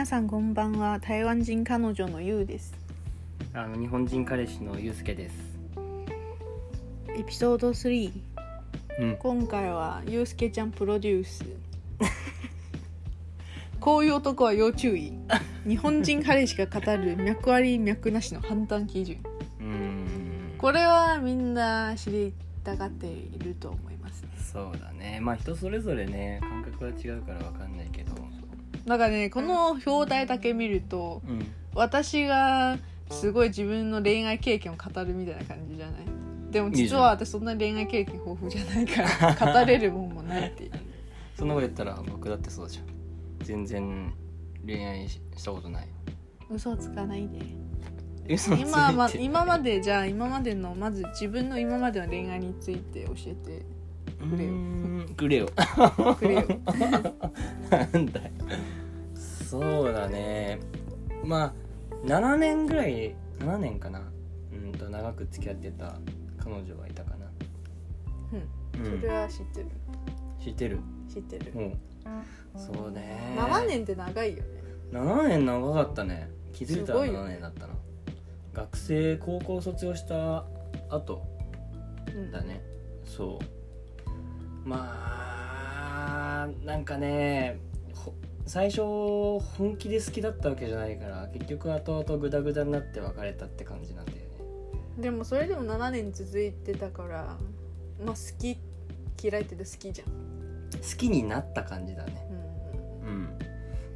皆さんこんばんは台湾人彼女のゆうですあの日本人彼氏のゆうすけです。エピソード3うん。今回はゆうすけちゃんプロデュース こういう男は要注意日本人彼氏が語る脈あり脈なしの判断基準。これはみんな知りたがっていると思いますねそうだね。まあ人それぞれね感覚は違うからわかんないけど。なんかねこの表題だけ見るとうん。私がすごい自分の恋愛経験を語るみたいな感じじゃない？でも実は私そんな恋愛経験豊富じゃないから 語れるもんもないっていうそんなこと言ったら僕だってそうじゃん。全然恋愛ししたことない。嘘つかないで今ま今までじゃあ今までのまず自分の今までの恋愛について教えてくれよ。くれよ。くれよなんだよ。そうだね。まあ7年ぐらい7年かな。うんと長く付き合ってた彼女がいたかな。うん。それは知ってる。知ってる。知ってる。もうそうね。7年って長いよね。7年長かったね。気づいたら7すごいよね。年だったな。学生高校卒業した後うん。だねそう。まあなんかねほ最初本気で好きだったわけじゃないから結局後々グダグダになって別れたって感じなんだよね。でもそれでも7年続いてたからまあ好き嫌いって言うと好きじゃん。好きになった感じだね。うん。うん。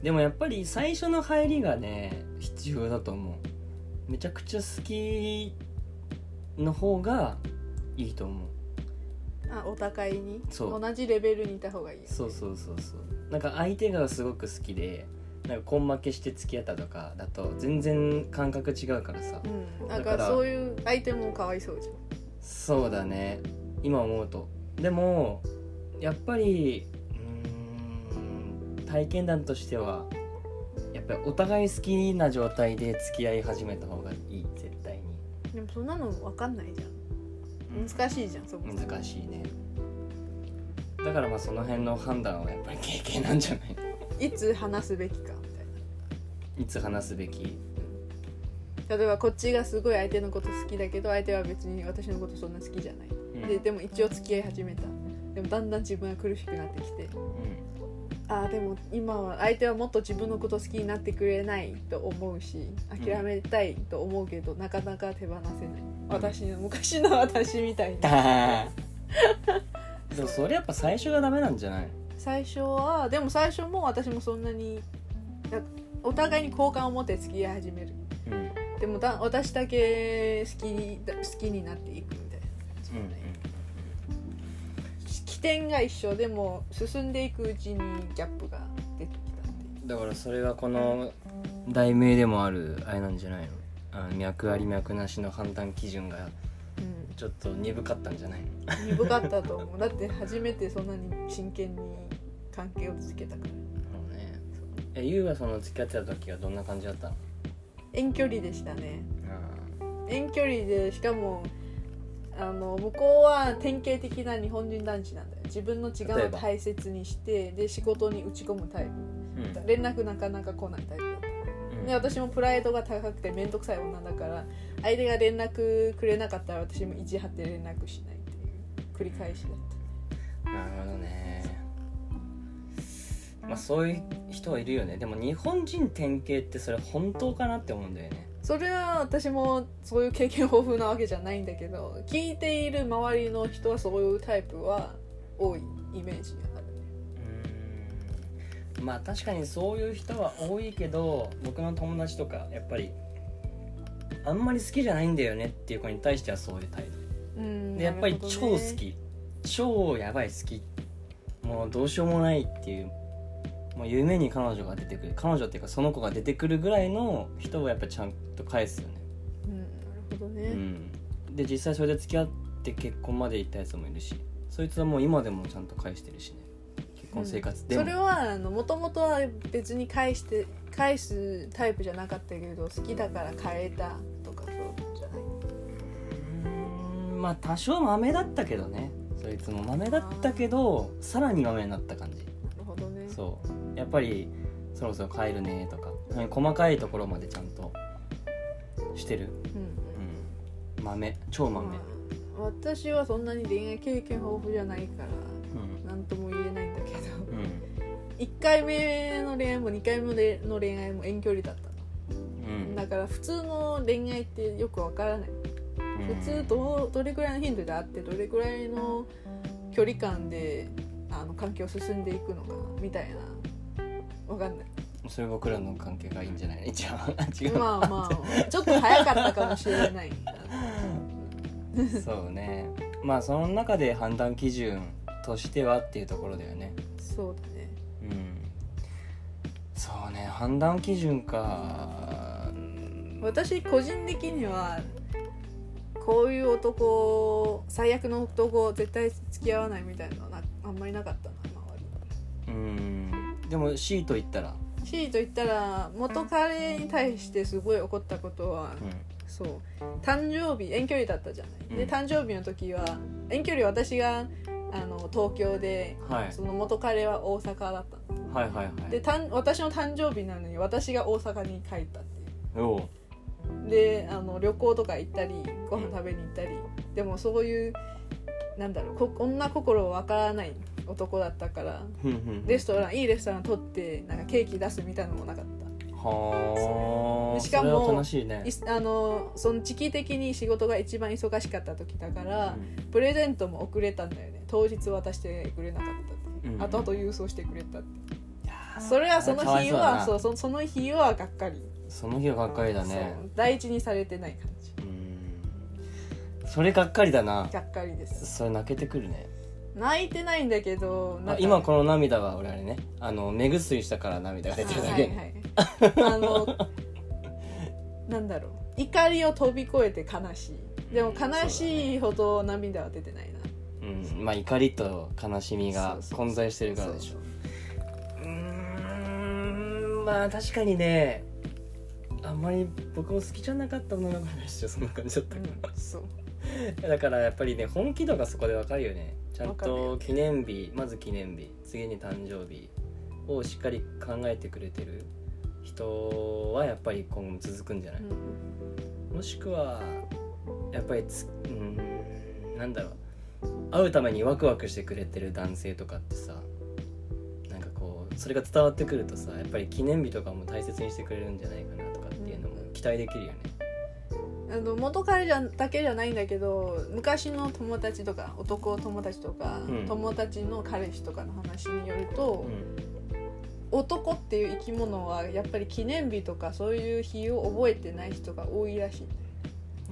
でもやっぱり最初の入りがね必要だと思う。めちゃくちゃ好きの方がいいと思う。あお互いに？そう。同じレベルにいた方がいいよそうそうそうそうなんか相手がすごく好きでなんか根負けして付き合ったとかだと全然感覚違うからさ。うん。だかだかそういう相手もかわいそうじゃん。そうだね。今思うと。でもやっぱりうーん体験談としてはやっぱりお互い好きな状態で付き合い始めた方がいい。絶対に。でもそんなの分かんないじゃん。難しいじゃんそこ難しいねだからまあその辺の判断はやっぱり経験なんじゃないいつ話すべきかみたいいつ話すべき。な例えばこっちがすごい相手のこと好きだけど相手は別に私のことそんな好きじゃない、うん。ででも一応付き合い始めた。でもだんだん自分が苦しくなってきて。ああでも今は相手はもっと自分のこと好きになってくれないと思うし諦めたいと思うけど、なかなか手放せない。私の昔の私みたいに でもそれやっぱ最初がダメなんじゃない？最初はでも最初も私もそんなにやお互いに好感を持って付き合い始める。うん。でもだ私だけ好き好きになっていくみたいな感じうん起点が一緒でも進んでいくうちにギャップが出てきたってだからそれがこの題名でもあるあれなんじゃないの？あの脈あり脈なしの判断基準がうちょっと鈍かったんじゃない？鈍かったと思う。だって初めてそんなに真剣に関係を続けたから。そうね。えゆうはその付き合ってた時はどんな感じだったの？遠距離でしたね。あ遠距離でしかもあの向こうは典型的な日本人男子なんだよ。自分の時間を大切にしてで仕事に打ち込むタイプ。ーうん。連絡なかなか来ないタイプだった。うん。で私もプライドが高くて面倒くさい女だから相手が連絡くれなかったら私も意地張って連絡しないっていう繰り返しだっなるほどね。まあそういう人はいるよね。でも日本人典型ってそれ本当かなって思うんだよね。たそれは私もそういう経験豊富なわけじゃないんだけど聞いている周りの人はそういうタイプは多いイメージがあるね。うーん。まあ確かにそういう人は多いけど僕の友達とかやっぱりあんまり好きじゃないんだよねっていう子に対してはそういう態度。うんでやっぱり超好き、超やばい好き。もうどうしようもないっていうもう夢に彼女が出てくる。彼女っていうかその子が出てくるぐらいの人をやっぱちゃんと返すよね、うんなるほどね、うん、で実際それで付き合って結婚まで行ったやつもいるし。そいつはもう今でもちゃんと返してるしね。結婚生活。でも、それはもともとは別に返して返すタイプじゃなかったけど好きだから変えたまあ多少マメだったけどね。そいつもマメだったけどさらにマメになった感じ。なるほどね。そう。やっぱりそろそろ帰るねとか。はい細かいところまでちゃんとしてる、うんうん、豆。超豆、まあ私はそんなに恋愛経験豊富じゃないからうん。何とも言えないんだけど。うん。1回目の恋愛も2回目の恋愛も遠距離だったの。うん。だから普通の恋愛ってよくわからない。うん普通どうどれくらいの頻度であってどれくらいの距離感であの関係を進んでいくのかなみたいな。わかんない。それ僕らの関係がいいんじゃない？一応違う、まあまあ。ちょっと早かったかもしれない そうね。まあその中で判断基準としてはっていうところだよね。そうだね。うん。そうね。判断基準か。うん。私個人的にはこういう男最悪の男絶対付き合わないみたいなのはなあんまりなかったな周うん。でも C と言ったら、り C と言ったら元彼に対してすごい怒ったことは、うん。そう。誕生日遠距離だったじゃない、でうん。誕生日の時は遠距離私があの東京で、はい。その元彼は大阪だったの。はいはいはい。でたん私の誕生日なのに私が大阪に帰ったっていう。おうであの旅行とか行ったりご飯食べに行ったりでもそういうなんだろうこ女心わからない男だったからレストランいいレストラン取ってなんかケーキ出すみたいなのもなかった。はあ。しかもね。いあのその時期的に仕事が一番忙しかった時だから、うん。プレゼントも遅れたんだよね。当日渡してくれなかったって、う。ん。後々郵送してくれたっていやーそれはその日はそうそその日はがっかり、その日はがっかりだね。そう大事にされてない感じ。うん。それがっかりだな。がっかりです。それ泣けてくるね。泣いてないんだけどなんか。あ今この涙は俺あれね。あの目薬したから涙が出てるだけ、はいはいあのなんだろう。怒りを飛び越えて悲しい。でも悲しいほど涙は出てないな。うん。まあ怒りと悲しみが混在してるからでしょ。そうう。ーん。まあ確かにねあんまり僕も好きじゃなかった女の子の話よそんな感じだったから、うんそう。だからやっぱりね本気度がそこでわかるよね。ちゃんと記念日まず記念日次に誕生日をしっかり考えてくれてる人はやっぱり今後も続くんじゃない、もしくはやっぱりつうーんなんだろう。会うためにワクワクしてくれてる男性とかってさなんかこうそれが伝わってくるとさやっぱり記念日とかも大切にしてくれるんじゃないかな待できるよね。あの元彼じゃだけじゃないんだけど昔の友達とか男友達とか、うん。友達の彼氏とかの話によるとう、ん。男っていう生き物はやっぱり記念日とかそういう日を覚えてない人が多いらしいんだよ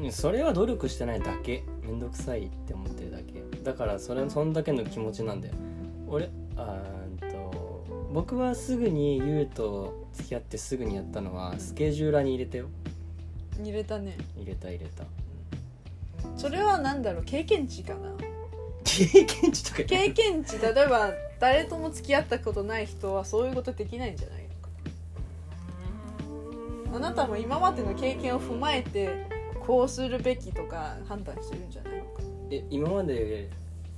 うんそれは努力してないだけ。めんどくさいって思ってるだけ。だからそれそんだけの気持ちなんだよ。俺あーんと僕はすぐにユウと付き合ってすぐにやったのはスケジューラーに入れたよ。入れたね。入れた入れた。それはなんだろう？経験値かな？経験値とか経験値？例えば誰とも付き合ったことない人はそういうことできないんじゃないの？かあなたも今までの経験を踏まえてこうするべきとか判断してるんじゃないの？かえ今まで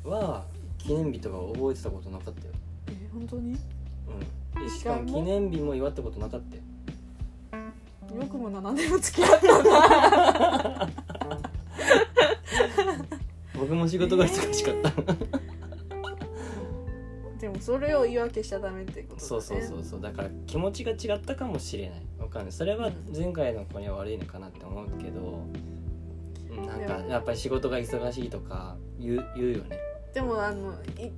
は記念日とか覚えてたことなかったよ。え本当に？うんしかも。記念日も祝ったことなかったよ。よくも7年も付き合ったな。僕も仕事が忙しかった、でもそれを言い訳しちゃダメってことだね。そうそうそうそう。だから気持ちが違ったかもしれない。わかんない。それは前回の子には悪いのかなって思うけど。うんなんかやっぱり仕事が忙しいとか言う言うよね。でもあのい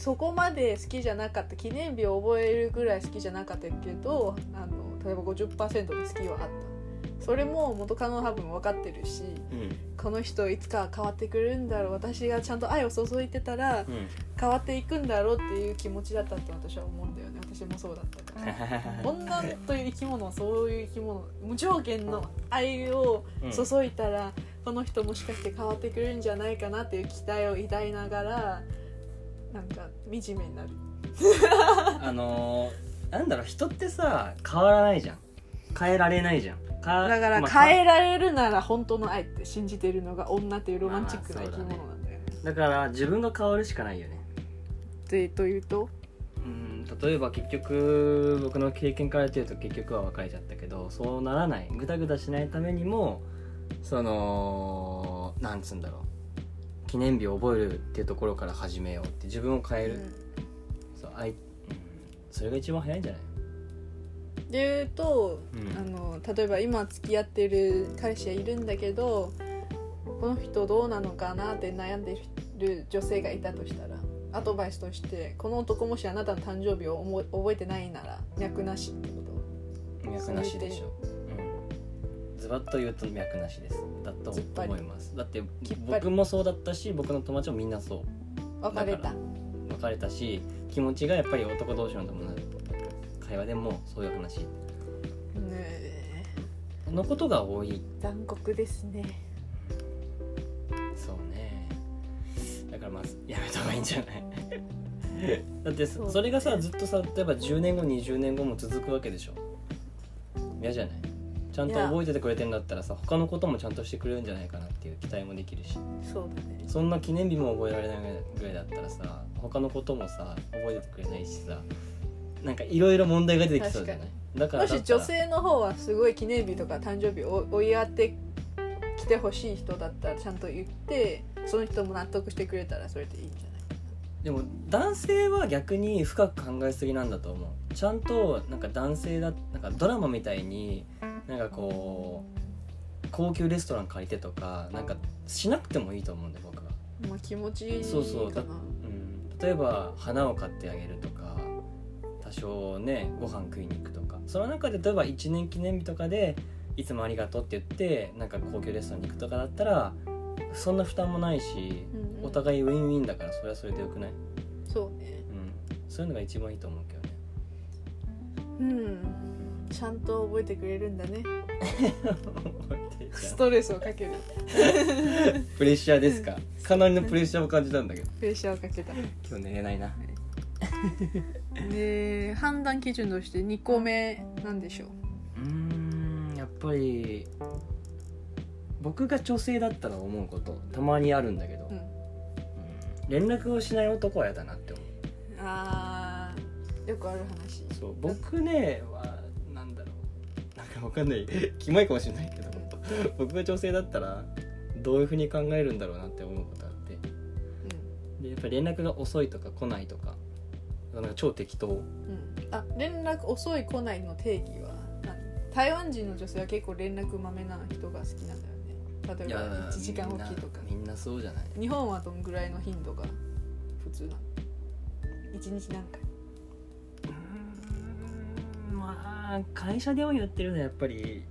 そこまで好きじゃなかった記念日を覚えるぐらい好きじゃなかったけどあの例えば50%で好きはあった。それも元カノは多分分かってるしうん。この人いつか変わってくるんだろう私がちゃんと愛を注いでたらうん。変わっていくんだろうっていう気持ちだったって私は思うんだよね。私もそうだったから。女という生き物はそういう生き物。無条件の愛を注いだら、この人もしかして変わってくるんじゃないかなっていう期待を抱いながらなんか惨めになる。あのーなんだろう人ってさ変わらないじゃん。変えられないじゃん。かだからまあ変えられるなら本当の愛って信じてるのが女っていうロマンチックな生き物なんだよね。だから自分が変わるしかないよね。でというと？うん例えば結局僕の経験から言うと結局は別れちゃったけどそうならない。グダグダしないためにもそのなんつうんだろう記念日を覚えるっていうところから始めようって自分を変える、そうあい、うん、それが一番早いんじゃない？で言うと、うん。あの例えば今付き合ってる彼氏がいるんだけどこの人どうなのかなって悩んでる女性がいたとしたらアドバイスとしてこの男もしあなたの誕生日を思い覚えてないなら脈なしってこと？脈なしでしょ、うん、ズバッと言うと脈なしです。だと思います。だって僕もそうだったし僕の友達もみんなそう。別れた。別れたし気持ちがやっぱり男同士の友達会話でもそういう話。ねえ。のことが多い。残酷ですね。そうね。だからまずやめた方がいいんじゃない？だってそれがさずっとさ例えば10年後20年後も続くわけでしょ。嫌じゃない？ちゃんと覚えててくれてるんだったらさ他のこともちゃんとしてくれるんじゃないかなっていう期待もできるし。そうだね。そんな記念日も覚えられないぐらいだったらさ他のこともさ覚えててくれないしさなんかいろいろ問題が出てきそうじゃない？だからもし女性の方はすごい記念日とか誕生日を追いやってきてほしい人だったらちゃんと言ってその人も納得してくれたらそれでいいんじゃない？でも男性は逆に深く考えすぎなんだと思う。ちゃんとなんか男性だなんかドラマみたいになんかこう高級レストラン借りてとかなんかしなくてもいいと思うんだよ僕は、まあ気持ちいいそうそう。だうん、例えば花を買ってあげるとか多少ねご飯食いに行くとか。その中で例えば1年記念日とかでいつもありがとうって言ってなんか高級レストランに行くとかだったらそんな負担もないし、うんうん。お互いウィンウィンだからそれはそれでよくない？そうね。うん、そういうのが一番いいと思うけどね。うんちゃんと覚えてくれるんだね。ストレスをかける。あ プレッシャーですか？かなりのプレッシャーを感じたんだけど。プレッシャーをかけた。今日寝れないな。で判断基準として2個目なんでしょう。うーんやっぱり僕が女性だったら思うことたまにあるんだけど、うん。うん。連絡をしない男は嫌だなって思う。あーよくある話。そう僕ねわかんない。キモいかもしれないけど。僕が女性だったらどういうふうに考えるんだろうなって思うことあって。でやっぱり連絡が遅いとか来ないとかなんか超適当。うん、うん、あ連絡遅い来ないの定義は何台湾人の女性は結構連絡まめな人が好きなんだよね。例えば1時間おきとか。みんなそうじゃない。日本はどんぐらいの頻度が普通なの？1日何回？まあ会社でも言ってるのはやっぱり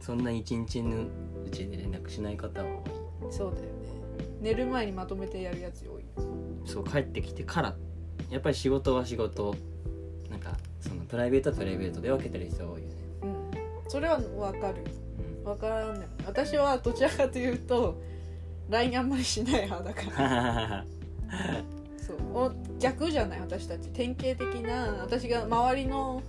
そんな一日のうちで連絡しない方は多い。そうだよね。寝る前にまとめてやるやつ多い。そう帰ってきてから。やっぱり仕事は仕事。なんかそのプライベートはプライベートで分けてる人が多いよね、うん。それは分かる。うん。分からんね。私はどちらかというと LINE あんまりしない派だから。そう。お逆じゃない？私たち。典型的な私が周りの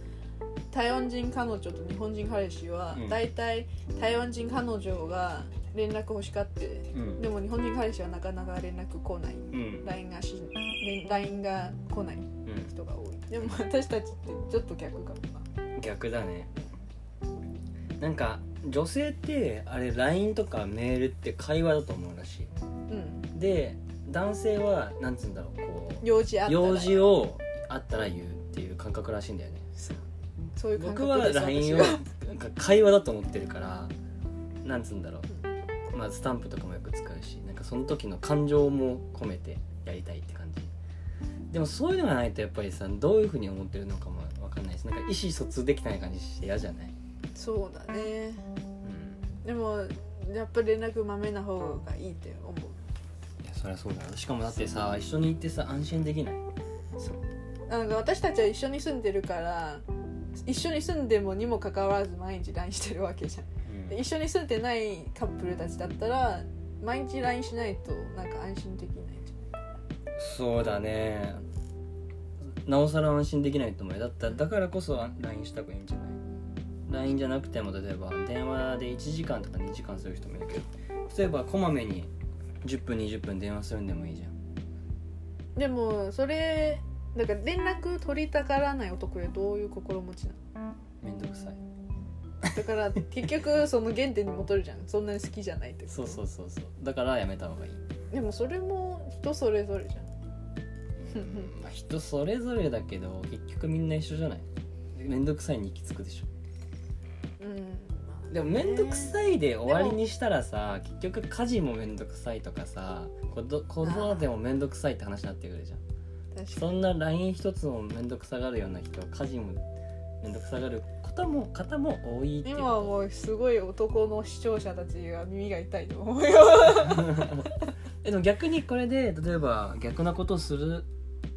台湾人彼女と日本人彼氏は、うん。大体台湾人彼女が連絡欲しがってうん。でも日本人彼氏はなかなか連絡来ない。うん。LINE がし連 LINE が来ないうん。人が多い。でも私たちってちょっと逆かもな。逆だね。なんか女性ってあれ LINE とかメールって会話だと思うらしうん。いで男性はなんつうんだろうこう用事あったら。用事をあったら言うっていう感覚らしいんだよねそういう感僕は LINE をなんか会話だと思ってるからなんつうんだろう。まあスタンプとかもよく使うしなんかその時の感情も込めてやりたいって感じ。でもそういうのがないとやっぱりさどういうふうに思ってるのかもわかんないしなんか意思疎通できない感じして嫌じゃない、そうだね。うん、でもやっぱり連絡まめな方がいいって思う。いやそりゃそうだよしかもだってさ一緒に行ってさ安心できない？そう。なんか私たちは一緒に住んでるから一緒に住んでもにもかかわらず毎日 LINE してるわけじゃん。で一緒に住んでないカップルたちだったら毎日 LINE しないとなんか安心できないじそうだね。なおさら安心できないと思うよ。だったらだからこそ LINE した方がいいんじゃない？LINE じゃなくても例えば電話で1時間とか2時間する人もいるけど例えばこまめに10分20分電話するんでもいいじゃん。でもそれだから連絡取りたがらない男はどういう心持ちなの？めんどくさい。だから結局その原点に戻るじゃん。そんなに好きじゃないってこと？そうそうそうそう。だからやめた方がいい。でもそれも人それぞれじゃん。まあ人それぞれだけど結局みんな一緒じゃない？めんどくさいに行き着くでしょ。うん。まあでもめんどくさいで終わりにしたらさ結局家事もめんどくさいとかさ子ど子育てもめんどくさいって話になってくるじゃんそんな LINE 一つもめんどくさがるような人家事もめんどくさがる方も方も多いっていうに今はもうすごい男の視聴者たちが耳が痛いと思うよ。えでも逆にこれで例えば逆なことをする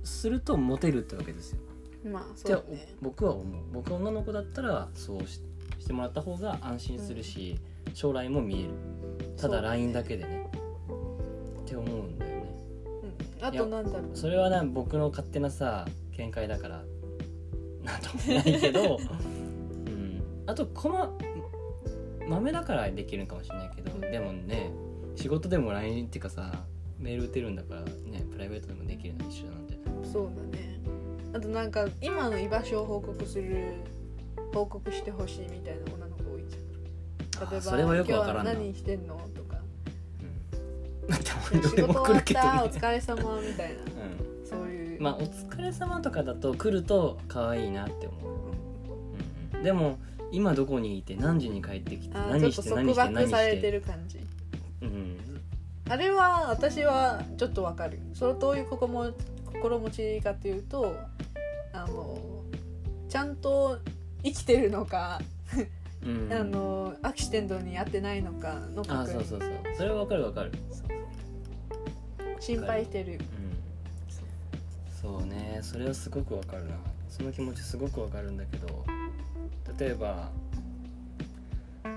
するとモテるってわけですよ。まあそうね。僕は思う。僕は女の子だったらそうししてもらった方が安心するし、将来も見える。ただ LINE だけでね。って思うんだよねうんあとなんだろう。それはな僕の勝手なさ見解だからなんともないけど、うん、あとこま豆だからできるんかもしれないけど、うん。でもね仕事でも LINE っていうかさメール打てるんだからねプライベートでもできるの一緒なんで。そうだね。あとなんか今の居場所を報告する報告してほしいみたいな女の子多いじゃん。例えばあそれはよくわからんな。今日は何してんの?」とか。うんた「まに俺仕事終わっも来るけどたおね疲れ様みたいな。うん。そういう。まあお疲れ様とかだと来ると可愛いなって思う、うんうん、でも今どこにいて何時に帰ってきて何っと束して何して何縛されして。る感じ。うん。あれは私はちょっとわかる。それどういう心も心持ちかっていうとあのちゃんと生きてるのか、うん。あのアクシデントに遭ってないのかの確認。あそうそうそう。それはわかるわかる心配してる。うん。そうね。それはすごくわかるな。その気持ちすごくわかるんだけど。例えば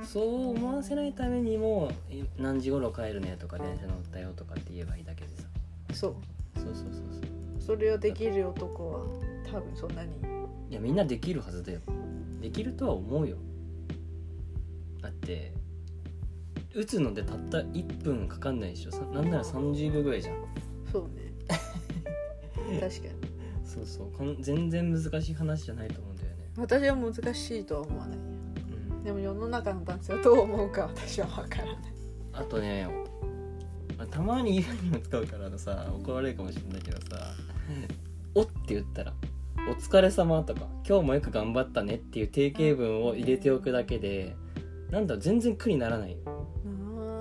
そう思わせないためにもい何時頃帰るね？とか電車乗ったよとかって言えばいいだけでさ。そう。そうそうそうそう。それをできる男は多分そんなに。いやみんなできるはずだよ。できるとは思うよ。だって打つのでたった1分かかんないでしょ。さなんなら30秒ぐらいじゃん。そうね。確かに。そうそう。こん全然難しい話じゃないと思うんだよね。私は難しいとは思わない。うん。でも世の中の男性はどう思うか私は分からない。あとねまあたまに言うにも使うからさ怒られるかもしれないけどさ「お」って言ったら「お疲れ様とか「今日もよく頑張ったね」っていう定型文を入れておくだけでなんだ全然苦にならない。あ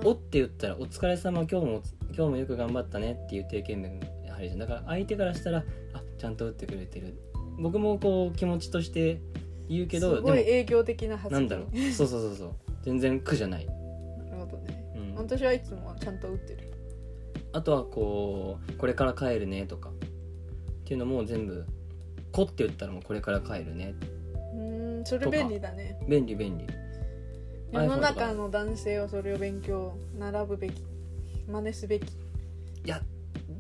おって言ったら「お疲れ様今日も今日もよく頑張ったね」っていう定型文やはりじゃん。だから相手からしたらあちゃんと打ってくれてる。僕もこう気持ちとして言うけどすごいで営業的な発言。もなんだろう。そうそうそうそう。全然苦じゃない、なるほどね。うん、私はいつもちゃんと打ってる。あとはこう「これから帰るね」とか。っていうのも全部「こ」って言ったらもう「これから帰るね。うーんそれ便利だね」便利便利世の中かの男性はそれを勉強習うべき真似すべき。いや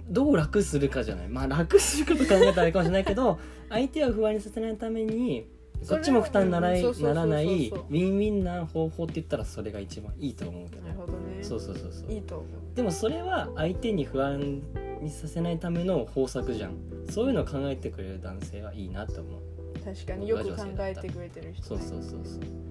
どう楽するかじゃない。まあ楽すること考えたらあれかもしれないけど 相手を不安にさせないためにこっちも負担にならならないウィンウィンな方法って言ったらそれが一番いいと思うけど。なるほどね。そうそうそうそう。いいと思う。でもそれは相手に不安にさせないための方策じゃん。そういうのを考えてくれる男性はいいなと思う。確かによく考えてくれてる人ね。そうそうそうそう。で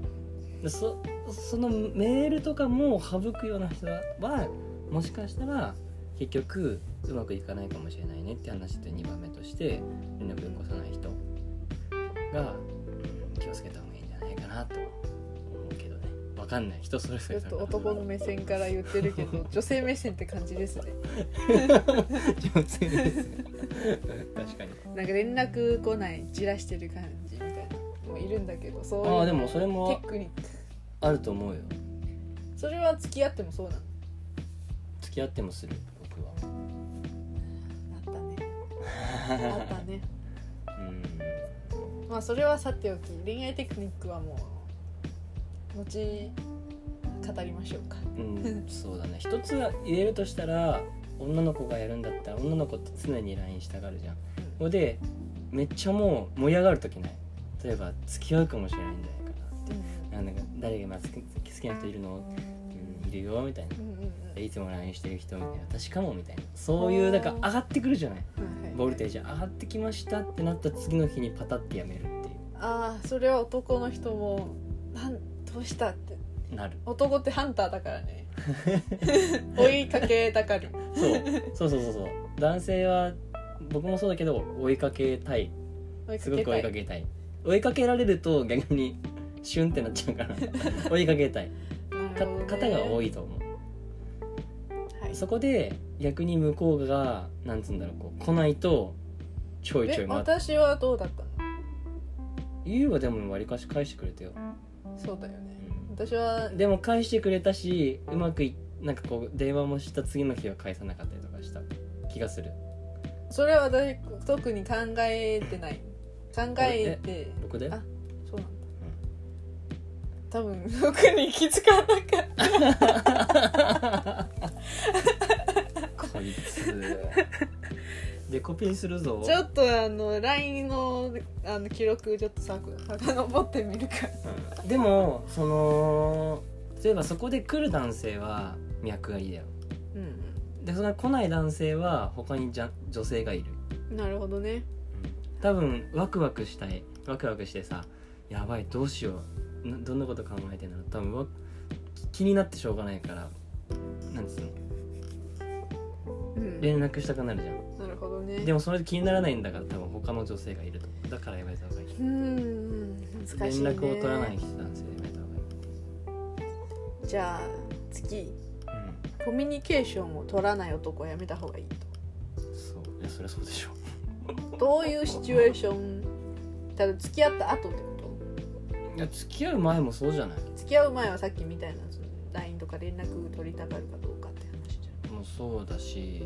そそのメールとかも省くような人はもしかしたら結局うまくいかないかもしれないねって話で2番目として連絡を起こさない人が、うん気をつけた方がいいんじゃないかなと思うけどね。わかんない。人それぞちょっと男の目線から言ってるけど 女性目線って感じですね。上手ですね確かに。なんか連絡来ないじらしてる感じもいるんだけどそういうああでもそれもテクニック。あると思うよ。それは付き合ってもそうなの？付き合ってもする僕は。あったね。あったね。うん。まあそれはさておき恋愛テクニックはもう後語りましょうか。うん、そうだね。一つ言えるとしたら女の子がやるんだったら女の子って常に LINE したがるじゃん。それでめっちゃもう盛り上がる時ない？例えば付き合うかもしれないんじゃないかななんだか誰が今好き好きな人いるの、うん、いるよみたいな。うんいつも LINE してる人みたいな。私かもみたいな。そういうなんか上がってくるじゃない？ボルテージ上がってきましたってなった次の日にパタってやめるっていああそれは男の人もなんどうしたって。うなる。男ってハンターだからね。追いかけたがるそう。そうそうそうそう。男性は僕もそうだけど追いかけたい。すごく追いかいけたい追いかけられると逆にシュンってなっちゃうから追いかけたい。か方が多い、いと思う。はい、そこで逆に向こうがなんつうんだろうこう来ないとちょいちょえい待私はどうだったの？言うはでもわりかし返してくれたよ。そうだよね。私はでも返してくれたしうまくいなんかこう電話もした次の日は返さなかったりとかした気がする。それは私特に考えてない考えて。僕で？あそうなんだ、多分特に気づかなかった。こいつ。でコピーするぞ。ちょっとあの LINE のあの記録ちょっとさ遡ってみるかうん。でもその例えばそこで来る男性は脈がいいだよ。うんでその来ない男性は他にじゃ女性がいる。うんなるほどね多分ワクワクしたい。ワクワクしてさやばいどうしよう。などんなこと考えてんの多分わ気になってしょうがないから。なんつうの。うん。連絡したくなるじゃん。なるほどね。でもそれで気にならないんだから多分他の女性がいると。だからやめた方がいい。うん難しい、ね、連絡を取らない人男性でやめた方がいい。じゃあ次。うん。コミュニケーションを取らない男はやめた方がいいと。そう。いやそりゃそうでしょどういうシチュエーションただ付き合った後ってこと？いや付き合う前もそうじゃない？付き合う前はさっきみたいな LINE とか連絡取りたがるかどうかって話じゃん。もうそうだし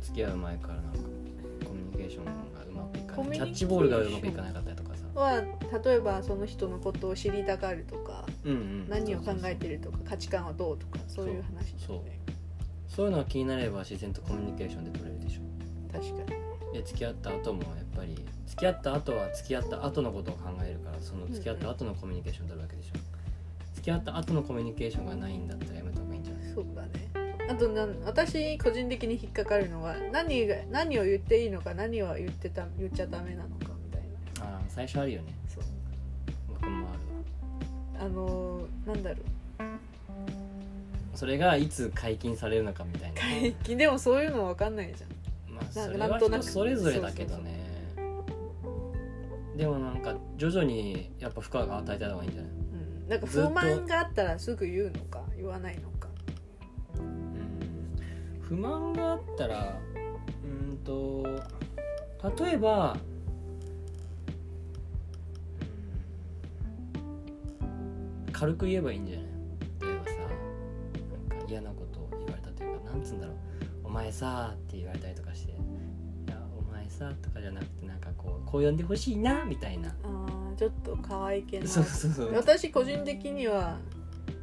付き合う前からなんかコミュニケーションがうまくいかない。キャッチボールがうまくいかなかったりとかさ。は例えばその人のことを知りたがるとかうんうん。何を考えてるとか価値観はどうとかそういう話じゃんね。そう。いうのが気になれば自然とコミュニケーションで取れるでしょ。確かにで付き合った後もやっぱり付き合った後は付き合った後のことを考えるからその付き合った後のコミュニケーション取るわけでしょ。付き合った後のコミュニケーションがないんだったらやめた方がいいんじゃない？そうだね。あとなん私個人的に引っかかるのは何が何を言っていいのか何を言ってた言っちゃダメなのかみたいな。ああ最初あるよね。そう。僕もあるわ。あのーなんだろう。それがいつ解禁されるのかみたいな。解禁？でもそういうの分かんないじゃんまあそれは人それぞれだけどね。でもなんか徐々にやっぱ負荷が与えた方がいいんじゃない？うん、なんか不満があったらすぐ言うのか？言わないのか？うん。不満があったらうんと例えばうん軽く言えばいいんじゃない？例えばさなんか嫌なことを言われたというかなんつうんだろう「お前さ」って言われたりとかして「いやお前さ」とかじゃなくてなんかこうこう呼んでほしいなみたいな。あーちょっと可愛いけな。そうそうそう。私個人的には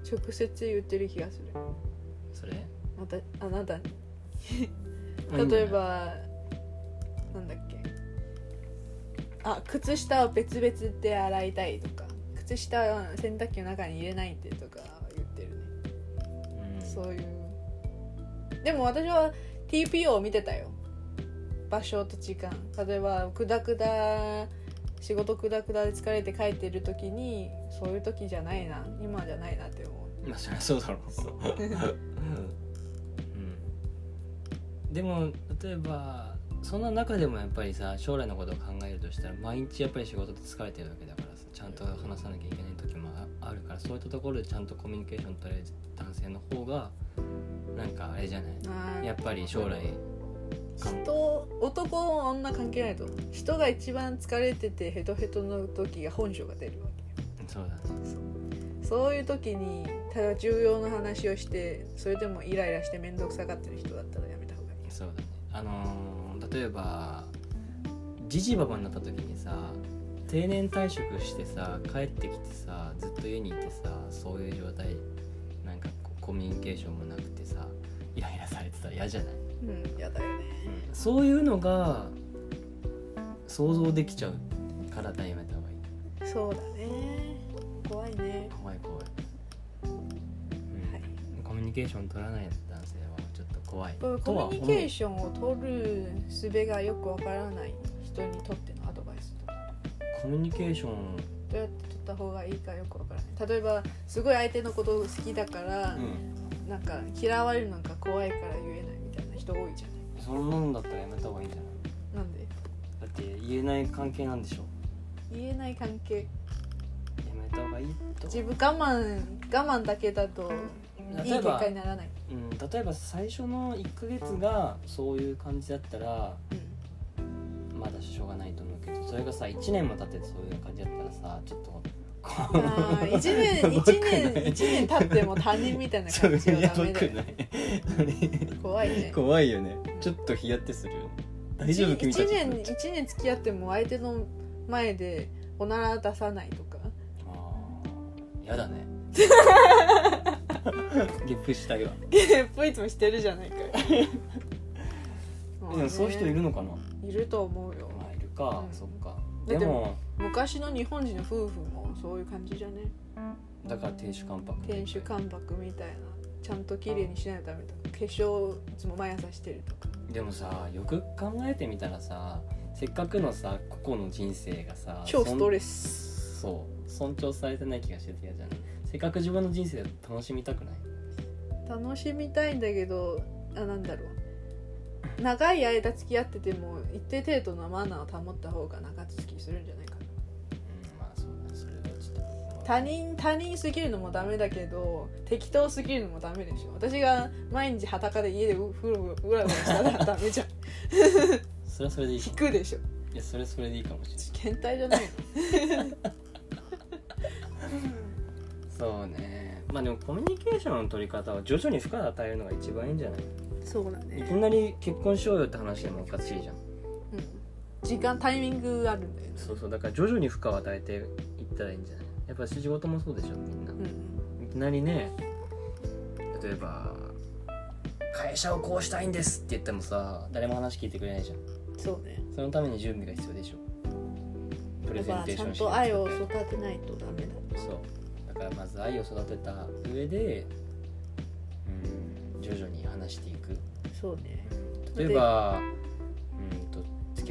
直接言ってる気がする。それ？またあなたに 例えばなんだっけ。あ靴下を別々で洗いたいとか。靴下は洗濯機の中に入れないでとか言ってるね、うん。そういう。でも私は TPO を見てたよ場所と時間。例えばクダクダ仕事クダクダで疲れて帰ってる時にそういう時じゃないな今じゃないなって思う。まあそりゃそうだろう。うん、でも例えばそんな中でもやっぱりさ将来のことを考えるとしたら毎日やっぱり仕事で疲れてるわけだからさちゃんと話さなきゃいけない時もああるからそういったところでちゃんとコミュニケーション取れる男性の方がなんかあれじゃない？やっぱり将来人男女関係ないと思う。人が一番疲れててヘトヘトの時が本性が出るわけそうだね。そういう時にただ重要な話をしてそれでもイライラして面倒くさがってる人だったらやめた方がいい。そうだね。あのー例えばじじばばになった時にさ定年退職してさ帰ってきてさずっと家にいてさそういう状態なんかコミュニケーションもなくてさイライラされてたら嫌じゃない、うんやだよね。そういうのが想像できちゃうからやめた方がいいそうだね。怖いね。怖い怖い、うん。はいコミュニケーション取らない男性はちょっと怖い。コミュニケーションを取る術がよくわからない人にとってのアドバイスとか。コミュニケーション。どうやって取った方がいいかよくわからない。例えばすごい相手のこと好きだから、うん。なんか嫌われるのが怖いから言え人多いじゃない。そんなんだったらやめた方がいいんじゃない？なんで？だって言えない関係なんでしょ。言えない関係。やめた方がいいと。自分我慢我慢だけだといい結果にならない、うん、例えば最初の1ヶ月がそういう感じだったらうん。まだしょうがないと思うけどそれがさ1年も経っててそういう感じだったらさちょっと一年 一年一年経っても他人みたいな感じはダメだよくない怖いね。怖いよね。ちょっとヒヤってするよね。大丈夫？君たち。一年一年付き合っても相手の前でおなら出さないとか。あーやだね。ゲップしたいわゲップいつもしてるじゃないかよ。でもそういう人いるのかな、いると思うよ。まあいるか、うん。そっか。でも。昔の日本人の夫婦もそういう感じじゃね？だから亭主関白天守関白みたいな。ちゃんと綺麗にしないとダメとか。化粧いつも毎朝してるとか。でもさよく考えてみたらさせっかくのさ個々の人生がさ超ストレス。スそう尊重されてない気がしてて嫌じゃんせっかく自分の人生楽しみたくない？楽しみたいんだけどあなんだろう。長い間付き合ってても一定程度のマナーを保った方が長続きするんじゃない？他人他人すぎるのもダメだけど適当すぎるのもダメでしょ。私が毎日裸で家でうふろうらうらしたらダメじゃん。それはそれでいいか引もくでしょ。いやそれはそれでいいかもしれない。変態じゃないの？そうね。まあでもコミュニケーションの取り方は徐々に負荷を与えるのが一番いいんじゃない？そうだいねきなり結婚しようよって話でもおかしいじゃんうん。時間タイミングあるんだよね。そうそう。だから徐々に負荷を与えていったらいいんじゃない？やっぱ仕事もそうでしょみんな、うん。いきなりね例えば会社をこうしたいんですって言ってもさ誰も話聞いてくれないじゃん。そうね。そのために準備が必要でしょ。プレゼンテーションしてと愛を育てないとダメだそう。だからまず愛を育てた上でうん徐々に話していく。そうね。例えば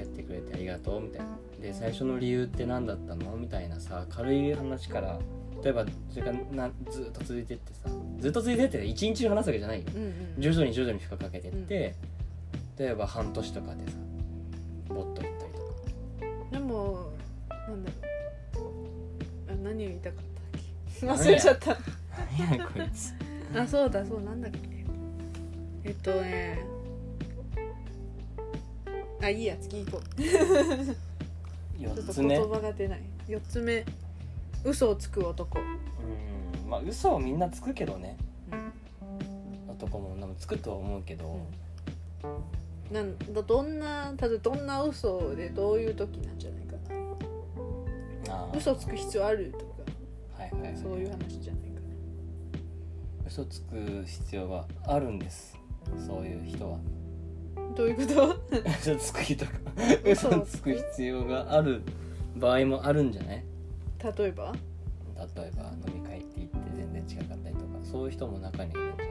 き合ってくれてありがとうみたいな。で最初の理由って何だったの？みたいなさ軽い話から例えばそれがなずっと続いてってさずっと続いてって一日中話すわけじゃないよ。うんうん徐々に徐々に負荷かけてって、例えば半年とかでさボッと行ったりとか。でもなんだろう。あ何を言いたかったっけ？忘れちゃった。何やこいつ。あそうだそうなんだっけ？えっとねあいいや次行こう。ちょっ4とつ目言葉が出ない。4つ目。嘘をつく男、うんまあ嘘をみんなつくけどね。うん。男も女もつくとは思うけど、なんだどんなただどんな嘘でどういう時なんじゃないかな。ああ嘘つく必要あるとか。はいはいはい。そういう話じゃないか嘘つく必要があるんです。そういう人は。などういうこと？嘘つく人が嘘つく必要がある場合もあるんじゃない？例えば？例えば飲み会って言って全然違かったりとかそういう人も中にいるんじゃない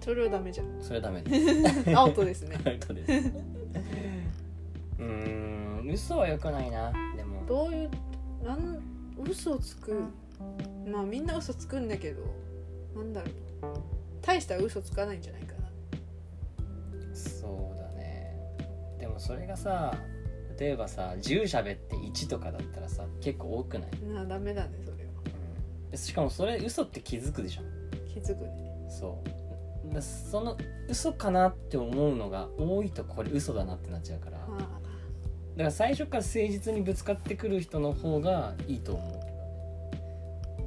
それはダメじゃん。それはダメです。アウトですね。アウトです。うーん嘘は良くないな。でも。どういうなん嘘をつく。まあみんな嘘つくんだけどなんだろう。大した嘘つかないんじゃないかもそれがさ例えばさ10喋って1とかだったらさ結構多くない、なあダメだねそれは。でしかもそれ嘘って気づくでしょ？気づくね。そう。だその嘘かなって思うのが多いとこれ嘘だなってなっちゃうから。だあ。から最初から誠実にぶつかってくる人の方がいいと思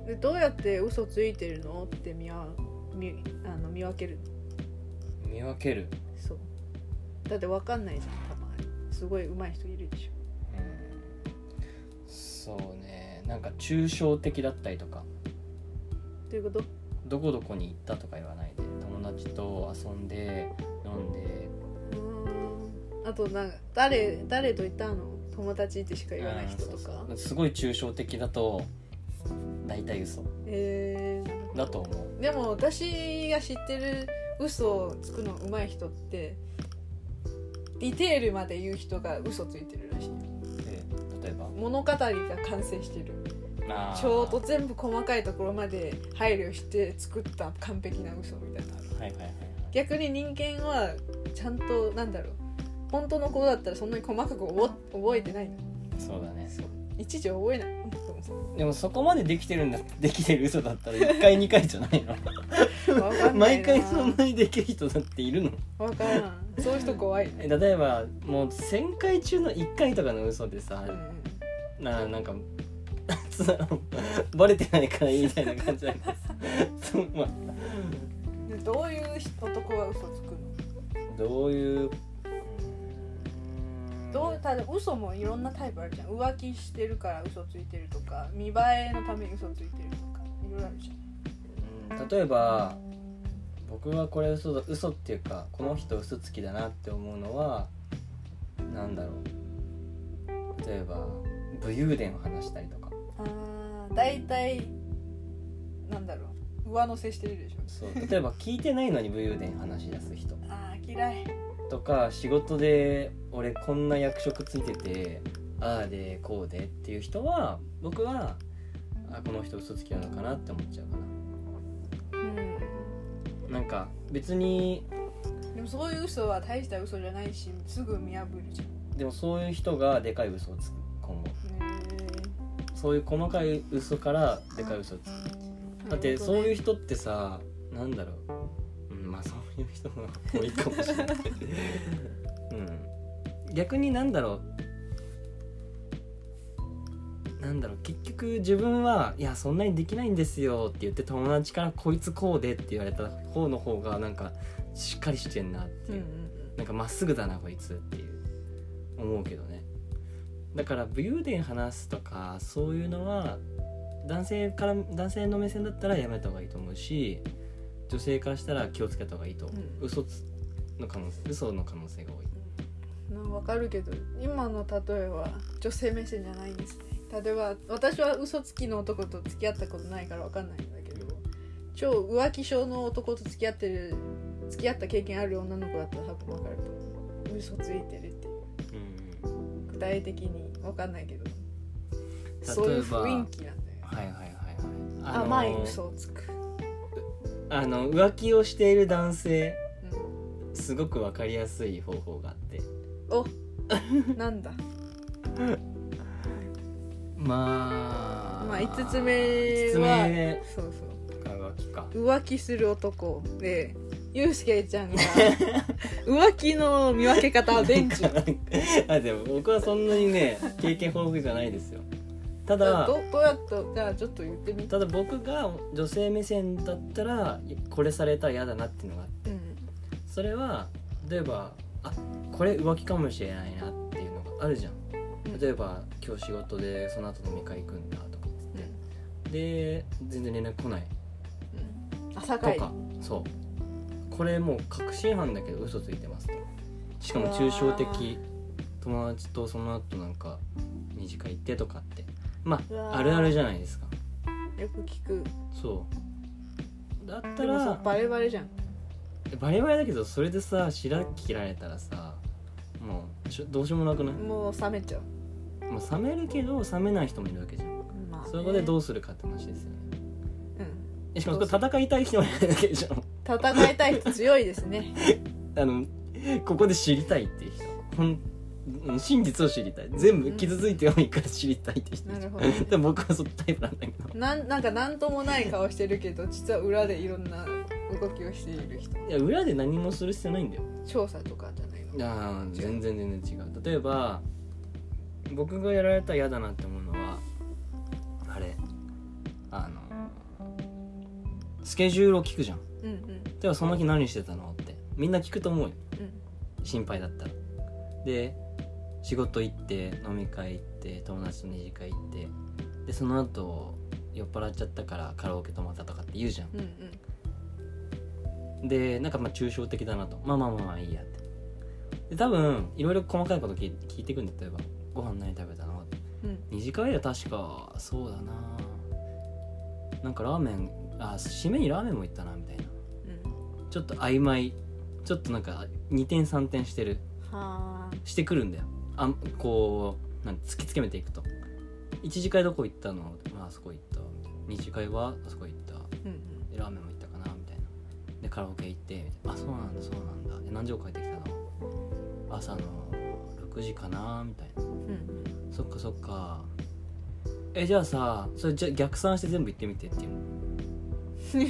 あでどうやって嘘ついてるのって見わ見あの見分けるう見分ける？そう。だって分かんないじゃんすごい上手い人いるでしうん。そうね。なんか抽象的だったりとか。ょどういうこと？どこどこに行ったとか言わないで。友達と遊んで飲んで。うーん。あとなんか誰誰といたの？友達ってしか言わない人とか？すごい抽象的だと大体嘘。えー、だと思う。でも私が知ってる嘘をつくの上手い人ってディテールまで言う人が嘘ついてるらしいえ例えば？物語が完成してる。あー。ちょうど全部細かいところまで配慮して作った完璧な嘘みたいな。のあるはいはいはい。逆に人間はちゃんとなんだろう。本当のことだったらそんなに細かく覚覚えてないの。そうだね。いちいち覚えない。でもそこまでできてるんだできてる嘘だったら1回2回じゃないの？わかんないな。毎回そんなにできる人だっているの？わからん そういう人怖い。例えばもう1000回中の1回とかの嘘でさうんななんかつ バレてないからいいみたいな感じなんです。そう、まあ、でどういう男が嘘つくの？どういうどうただ嘘もいろんなタイプあるじゃん。浮気してるから嘘ついてるとか見栄えのために嘘ついてるとかいろいろあるじゃん。うん。例えば僕はこれ嘘だ嘘っていうかこの人嘘つきだなって思うのはなんだろう。例えば武勇伝を話したりとか。あー大体なんだろう。上乗せしてるでしょ。そう。例えば聞いてないのに武勇伝話し出す人。あー嫌い。とか仕事で俺こんな役職ついててああでこうでっていう人は僕はあこの人嘘つきなのかなって思っちゃうかうんななんか別にでもそういう嘘は大した嘘じゃないしすぐ見破るじゃん。でもそういう人がでかい嘘をつく今後。ねそういう細かい嘘からでかい嘘をつく。えだってそういう人人ってさなんだろう、うん、まあそういう人が多いかもしれない、うん、逆になんだろうなんだろう結局自分はいやそんなにできないんですよって言って友達からこいつこうでって言われた方の方がなんかしっかりしてんなっていう、うんうんなんかまっすぐだなこいつっていう思うけどね。だから武勇伝話すとかそういうのは男性から男性の目線だったらやめた方がいいと思うし女性からしたら気をつけた方がいいと思う、うん。嘘つの可能嘘の可能性が多い。わかるけど今の例えは女性目線じゃないんですね例えば私は嘘つきの男と付き合ったことないからわかんないんだけど超浮気症の男と付き合ってる付き合った経験ある女の子だったら多分わかると思う。嘘ついてるってう。ん具体的にわかんないけど。そういう雰囲気なんだよはいはいはいはい甘い嘘をつく、あの浮気をしている男性うすごく分かりやすい方法があって。ん、おなんだ まあまあ5つ目5つそうそう。が浮気か浮気する男でゆうすけちゃんが 浮気の見分け方は伝授あでも僕はそんなにね経験豊富じゃないですよ。たどだどうやったじゃあちょっと言ってみただ僕が女性目線だったらこれされたら嫌だなっていうのがあって。うん。それは例えばあこれ浮気かもしれないなっていうのがあるじゃん例えば今日仕事でその後飲み会行くんだとかで全然連絡来ない。うん。朝帰り。とか。そう。これもう確信犯だけど嘘ついてますと。しかも抽象的。友達とその後なんか二次会行ってとかって。まああるあるじゃないですか。よく聞く。そう。だったらバレバレじゃん。バレバレだけどそれでさ白切られたらさもうどうしようもなくない？もう冷めちゃうもう冷めるけど冷めない人もいるわけじゃん。まあね。そこでどうするかって話ですよね。うん。えしかも戦いたい人もいるわけじゃん。戦いたい人強いですね。あのここで知りたいっていう人。ほんうん真実を知りたい。全部傷ついてもいいから知りたいって人なるほどね。でも僕はそのタイプなんだけど。なんなんか何ともない顔してるけど実は裏でいろんな動きをしている人。いや裏で何もする必要ないんだよ。調査とかじゃないの。いやー全然全然違う。例えば僕がやられたら嫌だなって思うのはあれ。あのスケジュールを聞くじゃん。うんうん。ではその日何してたのってみんな聞くと思うよ。うん。心配だったら。で仕事行って飲み会行って友達と二次会行ってでその後酔っ払っちゃったからカラオケ泊まったとかって言うじゃん。うんうん。でなんかまあ抽象的だなと。まあまあまあまあいいやって。で多分いろいろ細かいこと聞い聞いてくんだよ例えばご飯何食べたの？ってうん。二次会では確か。そうだな。なんかラーメンあ締めにラーメンも行ったなみたいな。うん。ちょっと曖昧。ちょっとなんか2点3点してる。はあ。してくるんだよ。あこうなん突きつけめていくと。一次会どこ行ったの、まああそこ行った。二次会はあそこ行った。うん。でラーメンも行ったかなみたいな。でカラオケ行ってみたいな。あそうなんだそうなんだ。で何時頃帰ってきたの？朝の6時かなみたいな。うん。うんそっかそっか。えじゃあさそれじゃ逆算して全部言ってみてっていうの。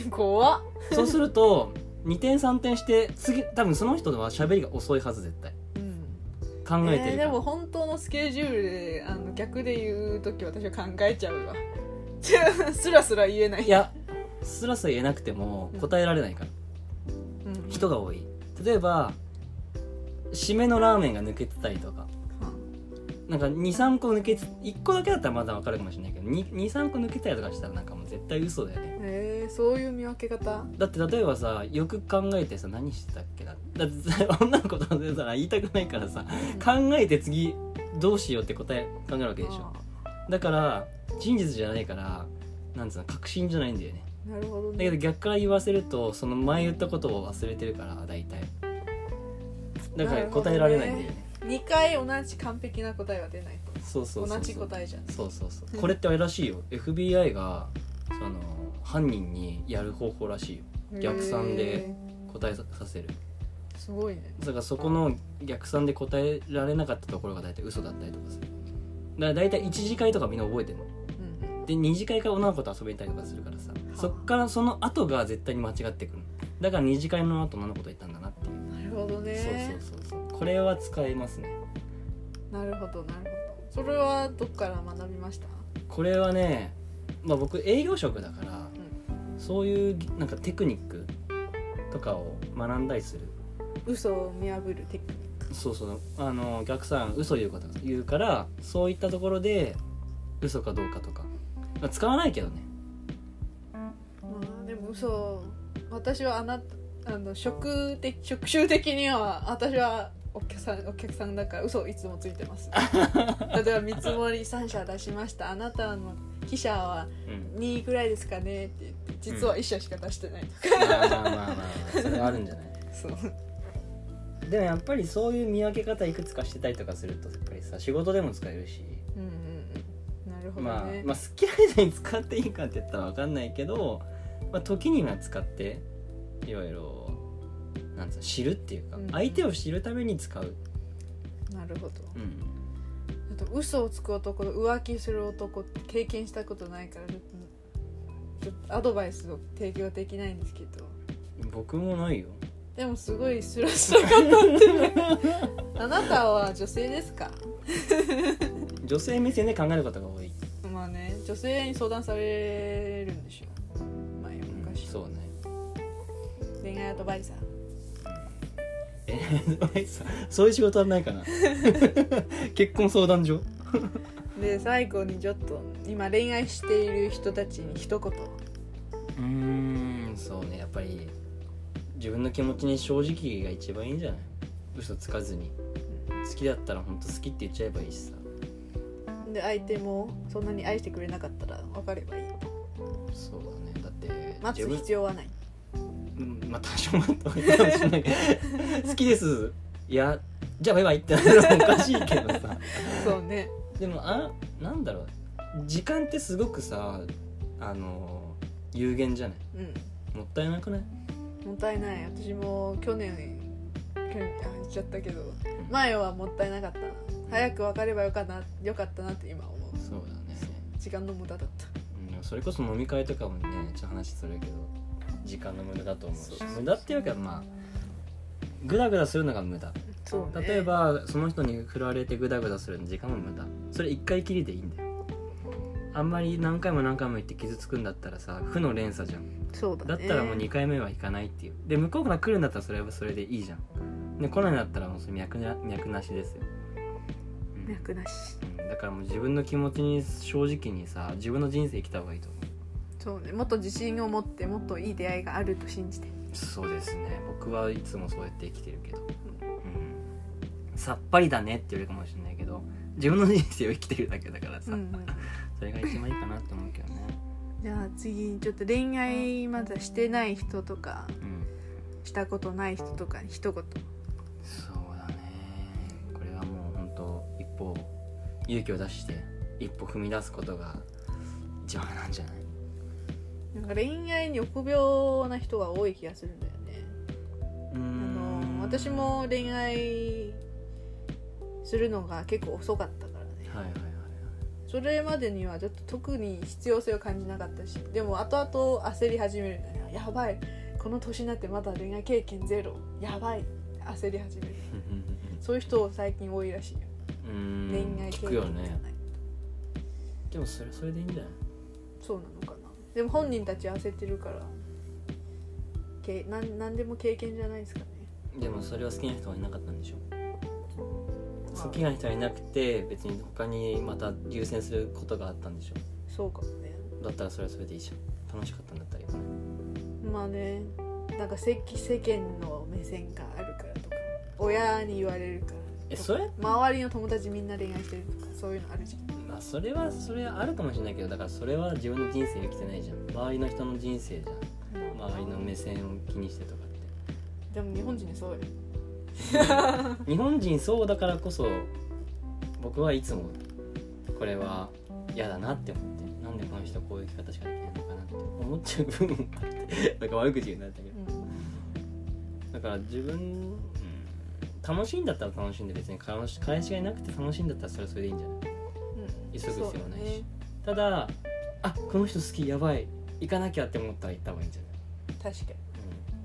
う ん怖っ。そうすると2点3点して次多分その人は喋りが遅いはず絶対。うん。考えてるえーでも本当のスケジュールであの逆で言う時私は考えちゃうわ。スラスラ言えない。いやスラスラ言えなくても答えられないから、うん。人が多い。例えば締めのラーメンが抜けてたりとか。はなんか23個抜けて1個だけだったらまだ分かるかもしれないけど23個抜けたりとかしたらなんかもう絶対嘘だよね。えー、そういう見分け方？だって例えばさよく考えてさ何してたっけな？だってさ 女の子とでさ言いたくないからさ考えて次どうしようって答え考えるわけでしょ。だから真実じゃないからなんつうの確信じゃないんだよね。なるほどだけどね逆から言わせるとその前言ったことを忘れてるから大体だから答えられないんだよね。2回同じ完璧な答えは出ないと。そうそうそう同じ答えじゃん。そうそうそう。うんこれってあれらしいよ。FBI がその犯人にやる方法らしいよ。逆算でへ答えさせる。ーすごいね。だからそこの逆算で答えられなかったところが大体嘘だったりとかする。だから大体1次会とかみんな覚えてるの。うんうん。で2次会から女の子と遊べたりとかするからさ。そっからその後が絶対に間違ってくる。だから2次会の後女の子と行ったんだなほどね。そうそうそうそう。これは使えますね。なるほどなるほど。それはどっから学びました？これはね、まあ、僕営業職だからそういうなんかテクニックとかを学んだりする。嘘を見破るテクニッそうそう。あのお客さん嘘言うこと言うからそういったところで嘘かどうかとか、まあ使わないけどね。クまあでも嘘私はあなたあの職的職種的には私はお客さんお客さんだから嘘をいつもついてます。例えば見積もり3社出しました。あなたの記者はうん。2位ぐらいですかねって言って実は1社しか出してないとか、まあまあまあまあ、まあ、それはあるんじゃない？そう。でもやっぱりそういう見分け方いくつかしてたりとかするとやっぱりさ仕事でも使えるし、うんうんうん。なるほどまあね、まあ好きな人に使っていいかって言ったら分かんないけど、まあ、時には使っていろいろなんつうの知るっていうか、うん。相手を知るために使う、なるほど。うん、あと嘘をつく男と浮気する男って経験したことないからちょっとちょっとアドバイスを提供できないんですけど。僕もないよ。でもすごいスラスラ語ってる。あなたは女性ですか？女性目線で考えることが多い、まあね女性に相談されるんでしょ前う。ん昔、そうね。恋愛アドバイザーえ そういう仕事はないかな。結婚相談所。で最後にちょっと今恋愛している人たちに一言。うーんそうね。やっぱり自分の気持ちに正直が一番いいんじゃない？嘘つかずに。好きだったら本当好きって言っちゃえばいいしさ。で相手もそんなに愛してくれなかったら別ればいいそうだね。だって待つ必要はない。うんまあ多少待ったかもしれないけど好きです。いやじゃあバイバイってなるのもおかしいけどさ。そうね。でもあなんだろう。時間ってすごくさあの有限じゃない？うん。もったいなくない？もったいない。私も去年去年あ言っちゃったけど前はもったいなかったな。早く別ればよかったなよかったなって今思う。そうだね。時間の無駄だった。うんそれこそ飲み会とかもねちょっと話するけど時間の無駄だと思うし。無駄っていうかまあグダグダするのが無駄。ね。例えばその人に振られてグダグダするの時間も無駄。それ一回きりでいいんだよ。あんまり何回も何回も言って傷つくんだったらさ負の連鎖じゃん。そうだね。だったらもう2回目は行かないっていう。で向こうから来るんだったらそれはそれでいいじゃん。で来ないんだったらもうそれ脈な脈なしですよ、うん。脈なし。うんだからもう自分の気持ちに正直にさ自分の人生生きた方がいいと思うそうね。もっと自信を持ってもっといい出会いがあると信じて。そうですね。僕はいつもそうやって生きてるけど、うん、さっぱりだねって言われるかもしれないけど自分の人生を生きてるだけだからさ、うんうん。それが一番いいかなって思うけどね。じゃあ次ちょっと恋愛まだしてない人とかうん。したことない人とかに一言。そうだね。これはもう本当一歩勇気を出して一歩踏み出すことが一番なんじゃない？なんか恋愛に臆病な人が多い気がするんだよね。あん。の私も恋愛するのが結構遅かったからね。はいはいはいそれまでにはちょっと特に必要性を感じなかったしでも後々焦り始めるんだよ。やばいこの年になってまだ恋愛経験ゼロ。やばい焦り始める。そういう人最近多いらしいよ。恋愛経聞くよ験がない、ね。でもそれそれでいいんじゃない？そうなのでも本人たち焦ってるから。けなんなんでも経験じゃないですかね。でもそれは好きな人はいなかったんでしょ好きな人はいなくて別に他にまた優先することがあったんでしょそうかもね。だったらそれはそれでいいじゃん。楽しかったんだったらいいよねまあね。なんか世世間の目線があるからとか。親に言われるからえそれ？周りの友達みんな恋愛してるとかそういうのあるじゃんまあそれはそれはあるかもしれないけどだからそれは自分の人生生きてないじゃん。周りの人の人生じゃん。周りの目線を気にしてとかって。でも日本人にそうよ。日本人そうだからこそ僕はいつもこれは嫌だなって思ってなんでこの人こういう生き方しかできないのかなって思っちゃう部分もあって なんか悪口言うんだったけど。うん。だから自分、うん楽しいんだったら楽しんで別に彼氏がいなくて楽しいんだったらそれはそれでいいんじゃない？うん急ぐ必要はないし。ね。ただあこの人好きやばい。行かなきゃって思ったら行った方がいいんじゃない？確かに。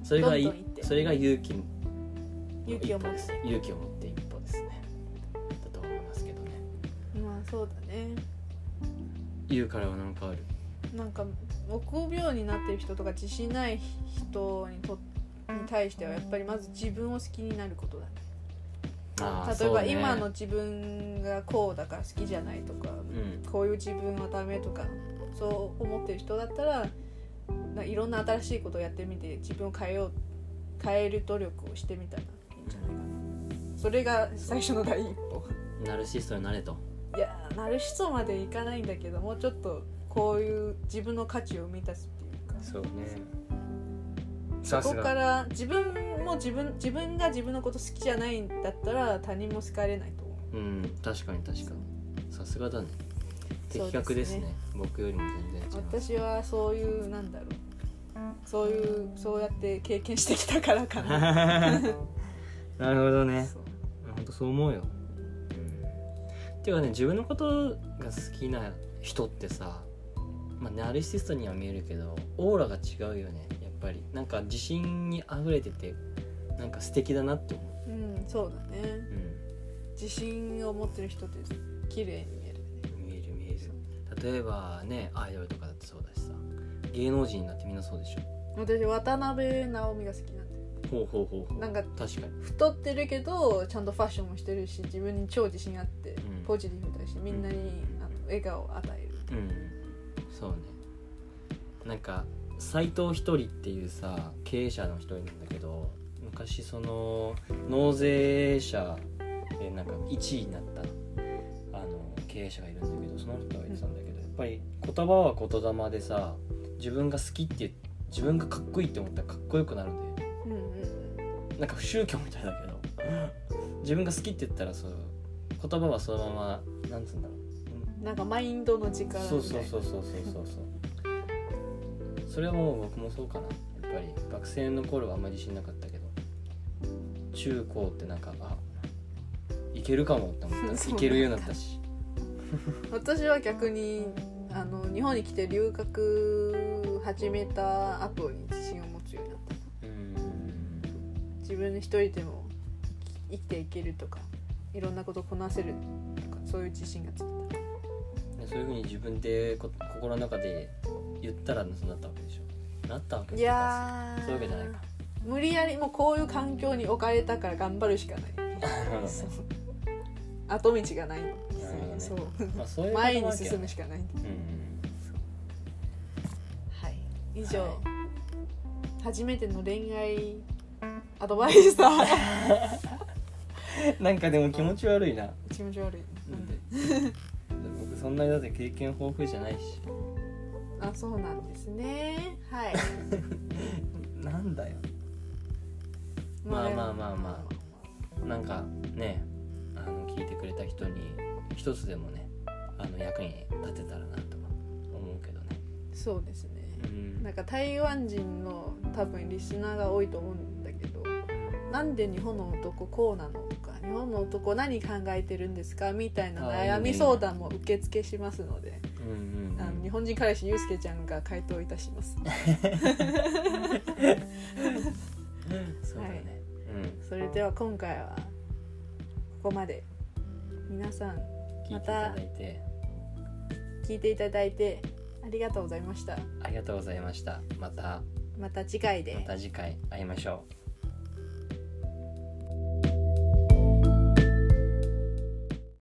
うん。それがいそれが勇気。の勇気を持って。一歩です。勇気を持って一歩ですね。だと思いますけどね。まあそうだね。言うからは何かある。なんか臆病になってる人とか自信ない人にとに対してはやっぱりまず自分を好きになることだね。例えば今の自分がこうだから好きじゃないとか、うんこういう自分はダメとかそう思ってる人だったらないろんな新しいことをやってみて自分を変えよう変える努力をしてみたらいいんじゃないかな。それが最初の第一歩。ナルシストになれと。いやーナルシストまでいかないんだけどもうちょっとこういう自分の価値を満たすっていうか。そうね。そこから自分も自分自分が自分のこと好きじゃないんだったら他人も好かれないと思う。うん確かに確かに。さすがだね的確ですね。僕よりも全然私はそういうなんだろう。そういうそうやって経験してきたからかな。なるほどね。本当そう思うよ、うん、ていうかね自分のことが好きな人ってさまあナルシストには見えるけどオーラが違うよね。やっぱり。なんか自信にあふれててなんか素敵だなって思う。んそうだね。う、うん、自信を持ってる人って綺麗に例えばねアイドルとかだってそうだしさ。芸能人になってみんなそうでしょ。私渡辺直美が好きなんだよ。ほうほうほうほう。なんか確かに。太ってるけどちゃんとファッションもしてるし自分に超自信あって、うん。ポジティブだしみんなにあの笑顔を与えるう。ん。そうね。なんか斎藤ひとりっていうさ経営者の一人なんだけど昔その納税者でなんか1位になった経営者がいるんだけどその人が言ってたんだけどやっぱり言葉は言霊でさ自分が好きって自分がかっこいいって思ったらかっこよくなるんだよ。うんうんなんか不宗教みたいだけど。自分が好きって言ったらそう言葉はそのままなんつうんだろう。うんなんかマインドの力そうそうそうそうそうそうそう。それはもう僕もそうかな。やっぱり学生の頃はあんまり自信なかったけど。中高ってなんかあいけるかもって思った。いけるようになったし 私は逆にあの日本に来て留学始めた後に自信を持つようになった。うん。自分一人でも生きていけるとかいろんなことこなせるとかそういう自信がついた。でそういうふうに自分でこ心の中で言ったらそうなったわけでしょ。なったわけいやー。そういうわけじゃないか。無理やりもうこういう環境に置かれたから頑張るしかない。後道がないなるほどね。そう。まあそういう前に進むしかない。うんはい。以上、はい。初めての恋愛アドバイザーうんなんかでも気持ち悪いな。気持ち悪い。なんで、僕そんなにだって経験豊富じゃないし。あそうなんですね。はい。なんだよ。まあまあまあまあ。なんかねあの聞いてくれた人に一つでもねあの役に立てたらなとは思うけどね。そうですね。うん。なんか台湾人の多分リスナーが多いと思うんだけどなんで日本の男こうなのとか日本の男何考えてるんですかみたいな悩み相談も受付しますのでうんうんうん。あの日本人彼氏ゆうすけちゃんが回答いたします。そうだね、それでは今回はここまで。皆さんうん聞いて。いた。聞いていただいてありがとうございました。ありがとうございました。また。また次回で。また次回会いましょう